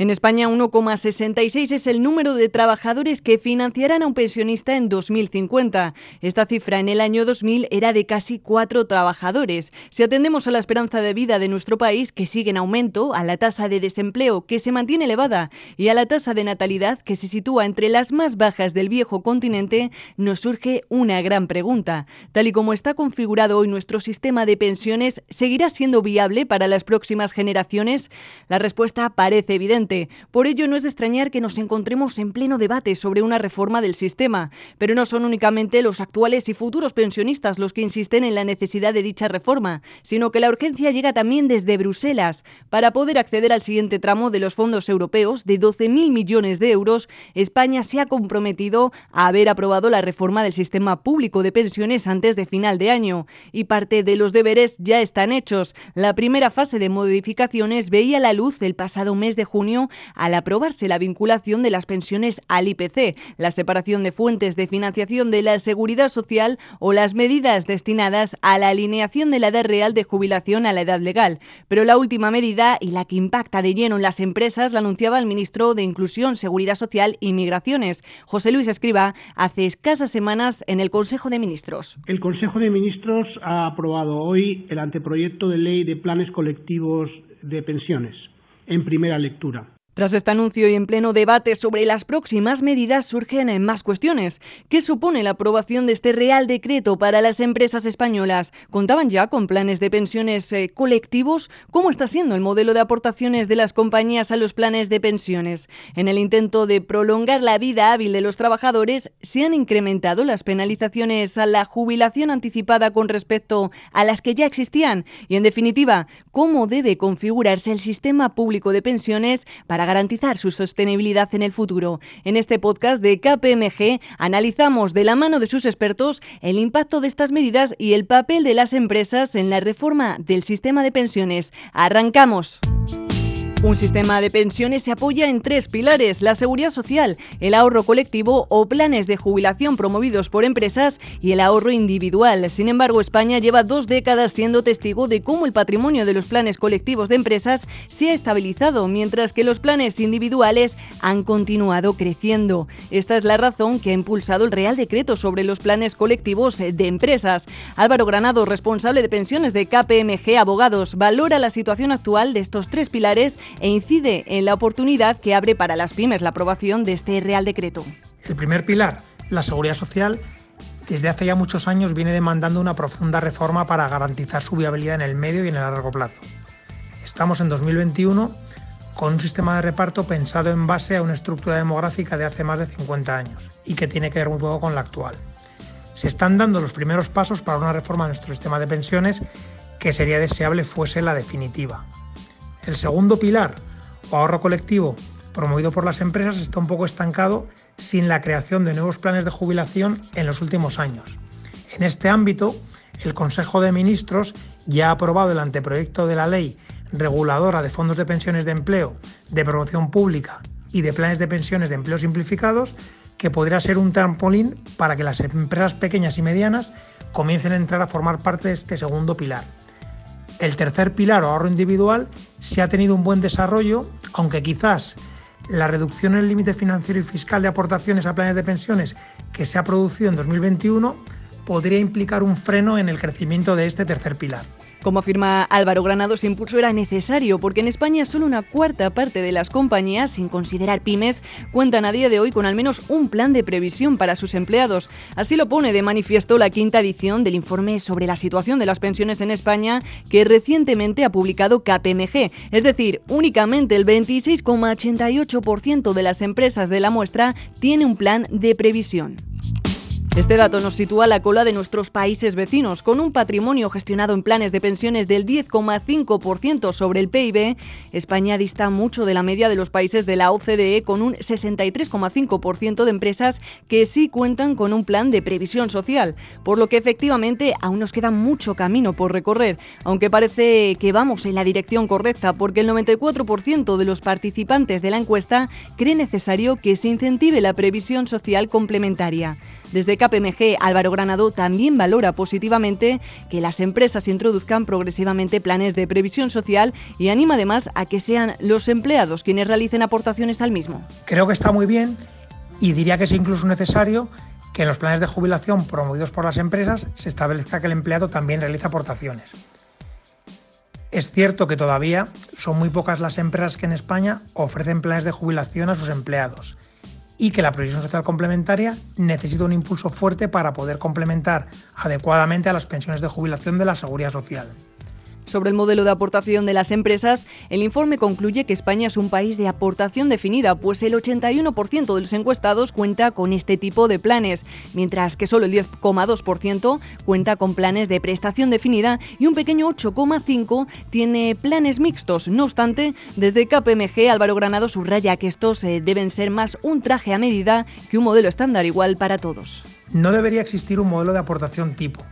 En España, 1,66 es el número de trabajadores que financiarán a un pensionista en 2050. Esta cifra en el año 2000 era de casi cuatro trabajadores. Si atendemos a la esperanza de vida de nuestro país, que sigue en aumento, a la tasa de desempleo, que se mantiene elevada, y a la tasa de natalidad, que se sitúa entre las más bajas del viejo continente, nos surge una gran pregunta. Tal y como está configurado hoy nuestro sistema de pensiones, ¿seguirá siendo viable para las próximas generaciones? La respuesta parece evidente por ello, no es de extrañar que nos encontremos en pleno debate sobre una reforma del sistema. Pero no son únicamente los actuales y futuros pensionistas los que insisten en la necesidad de dicha reforma, sino que la urgencia llega también desde Bruselas. Para poder acceder al siguiente tramo de los fondos europeos de 12.000 millones de euros, España se ha comprometido a haber aprobado la reforma del sistema público de pensiones antes de final de año. Y parte de los deberes ya están hechos. La primera fase de modificaciones veía la luz el pasado mes de junio al aprobarse la vinculación de las pensiones al IPC, la separación de fuentes de financiación de la seguridad social o las medidas destinadas a la alineación de la edad real de jubilación a la edad legal. Pero la última medida y la que impacta de lleno en las empresas la anunciaba el ministro de Inclusión, Seguridad Social y Migraciones, José Luis Escriba, hace escasas semanas en el Consejo de Ministros. El Consejo de Ministros ha aprobado hoy el anteproyecto de ley de planes colectivos de pensiones en primera lectura. Tras este anuncio y en pleno debate sobre las próximas medidas surgen más cuestiones. ¿Qué supone la aprobación de este Real Decreto para las empresas españolas? ¿Contaban ya con planes de pensiones eh, colectivos? ¿Cómo está siendo el modelo de aportaciones de las compañías a los planes de pensiones? En el intento de prolongar la vida hábil de los trabajadores, ¿se han incrementado las penalizaciones a la jubilación anticipada con respecto a las que ya existían? Y en definitiva, ¿cómo debe configurarse el sistema público de pensiones para garantizar su sostenibilidad en el futuro. En este podcast de KPMG analizamos de la mano de sus expertos el impacto de estas medidas y el papel de las empresas en la reforma del sistema de pensiones. Arrancamos. Un sistema de pensiones se apoya en tres pilares, la seguridad social, el ahorro colectivo o planes de jubilación promovidos por empresas y el ahorro individual. Sin embargo, España lleva dos décadas siendo testigo de cómo el patrimonio de los planes colectivos de empresas se ha estabilizado, mientras que los planes individuales han continuado creciendo. Esta es la razón que ha impulsado el Real Decreto sobre los planes colectivos de empresas. Álvaro Granado, responsable de pensiones de KPMG Abogados, valora la situación actual de estos tres pilares e incide en la oportunidad que abre para las pymes la aprobación de este Real Decreto. El primer pilar, la seguridad social, desde hace ya muchos años viene demandando una profunda reforma para garantizar su viabilidad en el medio y en el largo plazo. Estamos en 2021 con un sistema de reparto pensado en base a una estructura demográfica de hace más de 50 años y que tiene que ver muy poco con la actual. Se están dando los primeros pasos para una reforma de nuestro sistema de pensiones que sería deseable fuese la definitiva. El segundo pilar, o ahorro colectivo, promovido por las empresas, está un poco estancado sin la creación de nuevos planes de jubilación en los últimos años. En este ámbito, el Consejo de Ministros ya ha aprobado el anteproyecto de la ley reguladora de fondos de pensiones de empleo, de promoción pública y de planes de pensiones de empleo simplificados, que podría ser un trampolín para que las empresas pequeñas y medianas comiencen a entrar a formar parte de este segundo pilar. El tercer pilar ahorro individual se ha tenido un buen desarrollo, aunque quizás la reducción en el límite financiero y fiscal de aportaciones a planes de pensiones que se ha producido en 2021 podría implicar un freno en el crecimiento de este tercer pilar. Como afirma Álvaro Granado, ese impulso era necesario porque en España solo una cuarta parte de las compañías, sin considerar pymes, cuentan a día de hoy con al menos un plan de previsión para sus empleados. Así lo pone de manifiesto la quinta edición del informe sobre la situación de las pensiones en España que recientemente ha publicado KPMG. Es decir, únicamente el 26,88% de las empresas de la muestra tiene un plan de previsión. Este dato nos sitúa a la cola de nuestros países vecinos, con un patrimonio gestionado en planes de pensiones del 10,5% sobre el PIB. España dista mucho de la media de los países de la OCDE, con un 63,5% de empresas que sí cuentan con un plan de previsión social, por lo que efectivamente aún nos queda mucho camino por recorrer, aunque parece que vamos en la dirección correcta, porque el 94% de los participantes de la encuesta cree necesario que se incentive la previsión social complementaria. Desde KPMG, Álvaro Granado, también valora positivamente que las empresas introduzcan progresivamente planes de previsión social y anima además a que sean los empleados quienes realicen aportaciones al mismo. Creo que está muy bien y diría que es incluso necesario que en los planes de jubilación promovidos por las empresas se establezca que el empleado también realiza aportaciones. Es cierto que todavía son muy pocas las empresas que en España ofrecen planes de jubilación a sus empleados y que la previsión social complementaria necesita un impulso fuerte para poder complementar adecuadamente a las pensiones de jubilación de la seguridad social. Sobre el modelo de aportación de las empresas, el informe concluye que España es un país de aportación definida, pues el 81% de los encuestados cuenta con este tipo de planes, mientras que solo el 10,2% cuenta con planes de prestación definida y un pequeño 8,5% tiene planes mixtos. No obstante, desde KPMG Álvaro Granado subraya que estos eh, deben ser más un traje a medida que un modelo estándar igual para todos. No debería existir un modelo de aportación tipo,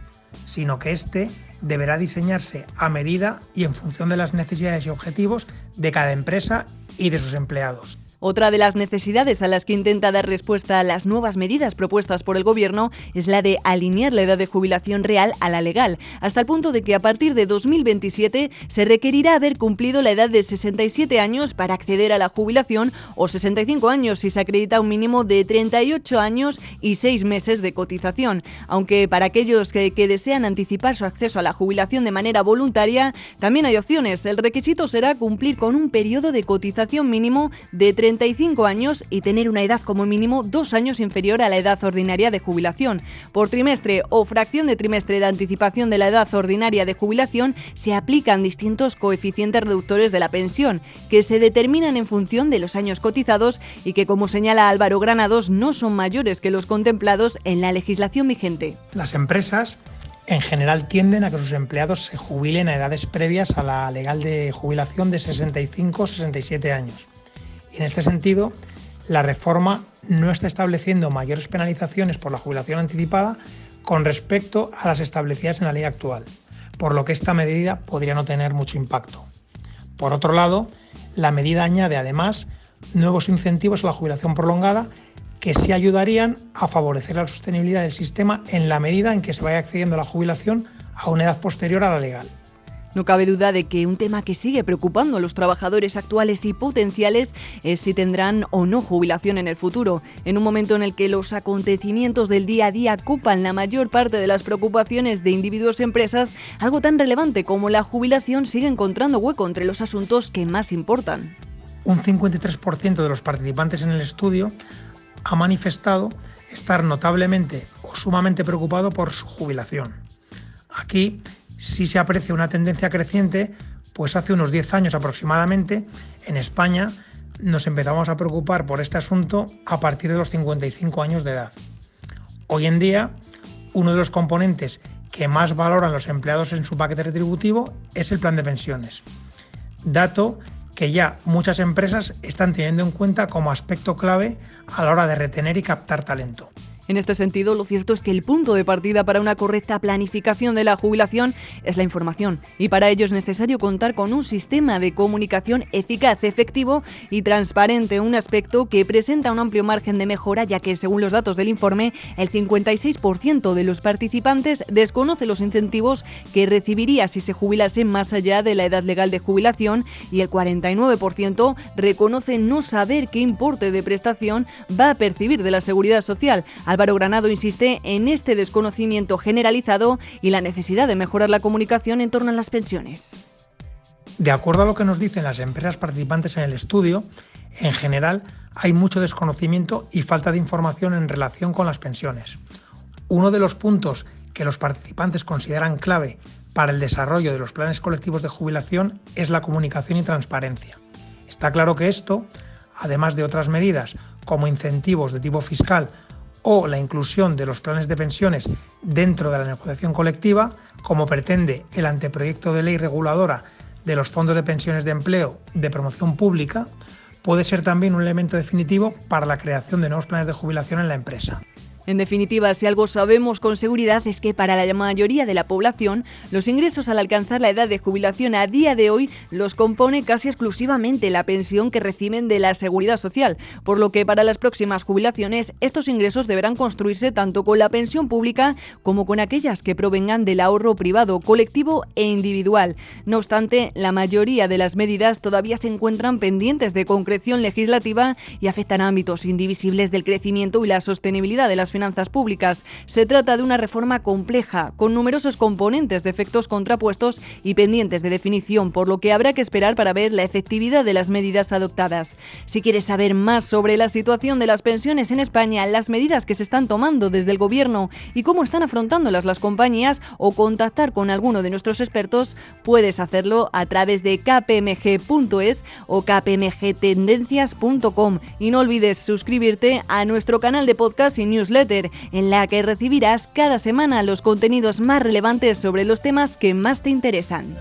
sino que este deberá diseñarse a medida y en función de las necesidades y objetivos de cada empresa y de sus empleados. Otra de las necesidades a las que intenta dar respuesta las nuevas medidas propuestas por el Gobierno es la de alinear la edad de jubilación real a la legal, hasta el punto de que a partir de 2027 se requerirá haber cumplido la edad de 67 años para acceder a la jubilación o 65 años si se acredita un mínimo de 38 años y 6 meses de cotización. Aunque para aquellos que, que desean anticipar su acceso a la jubilación de manera voluntaria, también hay opciones. El requisito será cumplir con un periodo de cotización mínimo de 30 35 años y tener una edad como mínimo dos años inferior a la edad ordinaria de jubilación. Por trimestre o fracción de trimestre de anticipación de la edad ordinaria de jubilación se aplican distintos coeficientes reductores de la pensión, que se determinan en función de los años cotizados y que, como señala Álvaro Granados, no son mayores que los contemplados en la legislación vigente. Las empresas en general tienden a que sus empleados se jubilen a edades previas a la legal de jubilación de 65 67 En este sentido, la reforma no está estableciendo mayores penalizaciones por la jubilación anticipada con respecto a las establecidas en la ley actual, por lo que esta medida podría no tener mucho impacto. Por otro lado, la medida añade además nuevos incentivos a la jubilación prolongada que sí ayudarían a favorecer la sostenibilidad del sistema en la medida en que se vaya accediendo a la jubilación a una edad posterior a la legal. No cabe duda de que un tema que sigue preocupando a los trabajadores actuales y potenciales es si tendrán o no jubilación en el futuro, en un momento en el que los acontecimientos del día a día ocupan la mayor parte de las preocupaciones de individuos y empresas, algo tan relevante como la jubilación sigue encontrando hueco entre los asuntos que más importan. Un 53% de los participantes en el estudio ha manifestado estar notablemente o sumamente preocupado por su jubilación. Aquí si se aprecia una tendencia creciente, pues hace unos 10 años aproximadamente, en España nos empezamos a preocupar por este asunto a partir de los 55 años de edad. Hoy en día, uno de los componentes que más valoran los empleados en su paquete retributivo es el plan de pensiones. Dato que ya muchas empresas están teniendo en cuenta como aspecto clave a la hora de retener y captar talento. En este sentido, lo cierto es que el punto de partida para una correcta planificación de la jubilación es la información y para ello es necesario contar con un sistema de comunicación eficaz, efectivo y transparente, un aspecto que presenta un amplio margen de mejora ya que según los datos del informe, el 56% de los participantes desconoce los incentivos que recibiría si se jubilase más allá de la edad legal de jubilación y el 49% reconoce no saber qué importe de prestación va a percibir de la seguridad social. Álvaro Granado insiste en este desconocimiento generalizado y la necesidad de mejorar la comunicación en torno a las pensiones. De acuerdo a lo que nos dicen las empresas participantes en el estudio, en general hay mucho desconocimiento y falta de información en relación con las pensiones. Uno de los puntos que los participantes consideran clave para el desarrollo de los planes colectivos de jubilación es la comunicación y transparencia. Está claro que esto, además de otras medidas como incentivos de tipo fiscal o la inclusión de los planes de pensiones dentro de la negociación colectiva, como pretende el anteproyecto de ley reguladora de los fondos de pensiones de empleo de promoción pública, puede ser también un elemento definitivo para la creación de nuevos planes de jubilación en la empresa. En definitiva, si algo sabemos con seguridad es que para la mayoría de la población, los ingresos al alcanzar la edad de jubilación a día de hoy los compone casi exclusivamente la pensión que reciben de la seguridad social, por lo que para las próximas jubilaciones estos ingresos deberán construirse tanto con la pensión pública como con aquellas que provengan del ahorro privado, colectivo e individual. No obstante, la mayoría de las medidas todavía se encuentran pendientes de concreción legislativa y afectan ámbitos indivisibles del crecimiento y la sostenibilidad de las públicas. Se trata de una reforma compleja, con numerosos componentes de efectos contrapuestos y pendientes de definición, por lo que habrá que esperar para ver la efectividad de las medidas adoptadas. Si quieres saber más sobre la situación de las pensiones en España, las medidas que se están tomando desde el Gobierno y cómo están afrontándolas las compañías o contactar con alguno de nuestros expertos, puedes hacerlo a través de kpmg.es o kpmgtendencias.com y no olvides suscribirte a nuestro canal de podcast y en la que recibirás cada semana los contenidos más relevantes sobre los temas que más te interesan.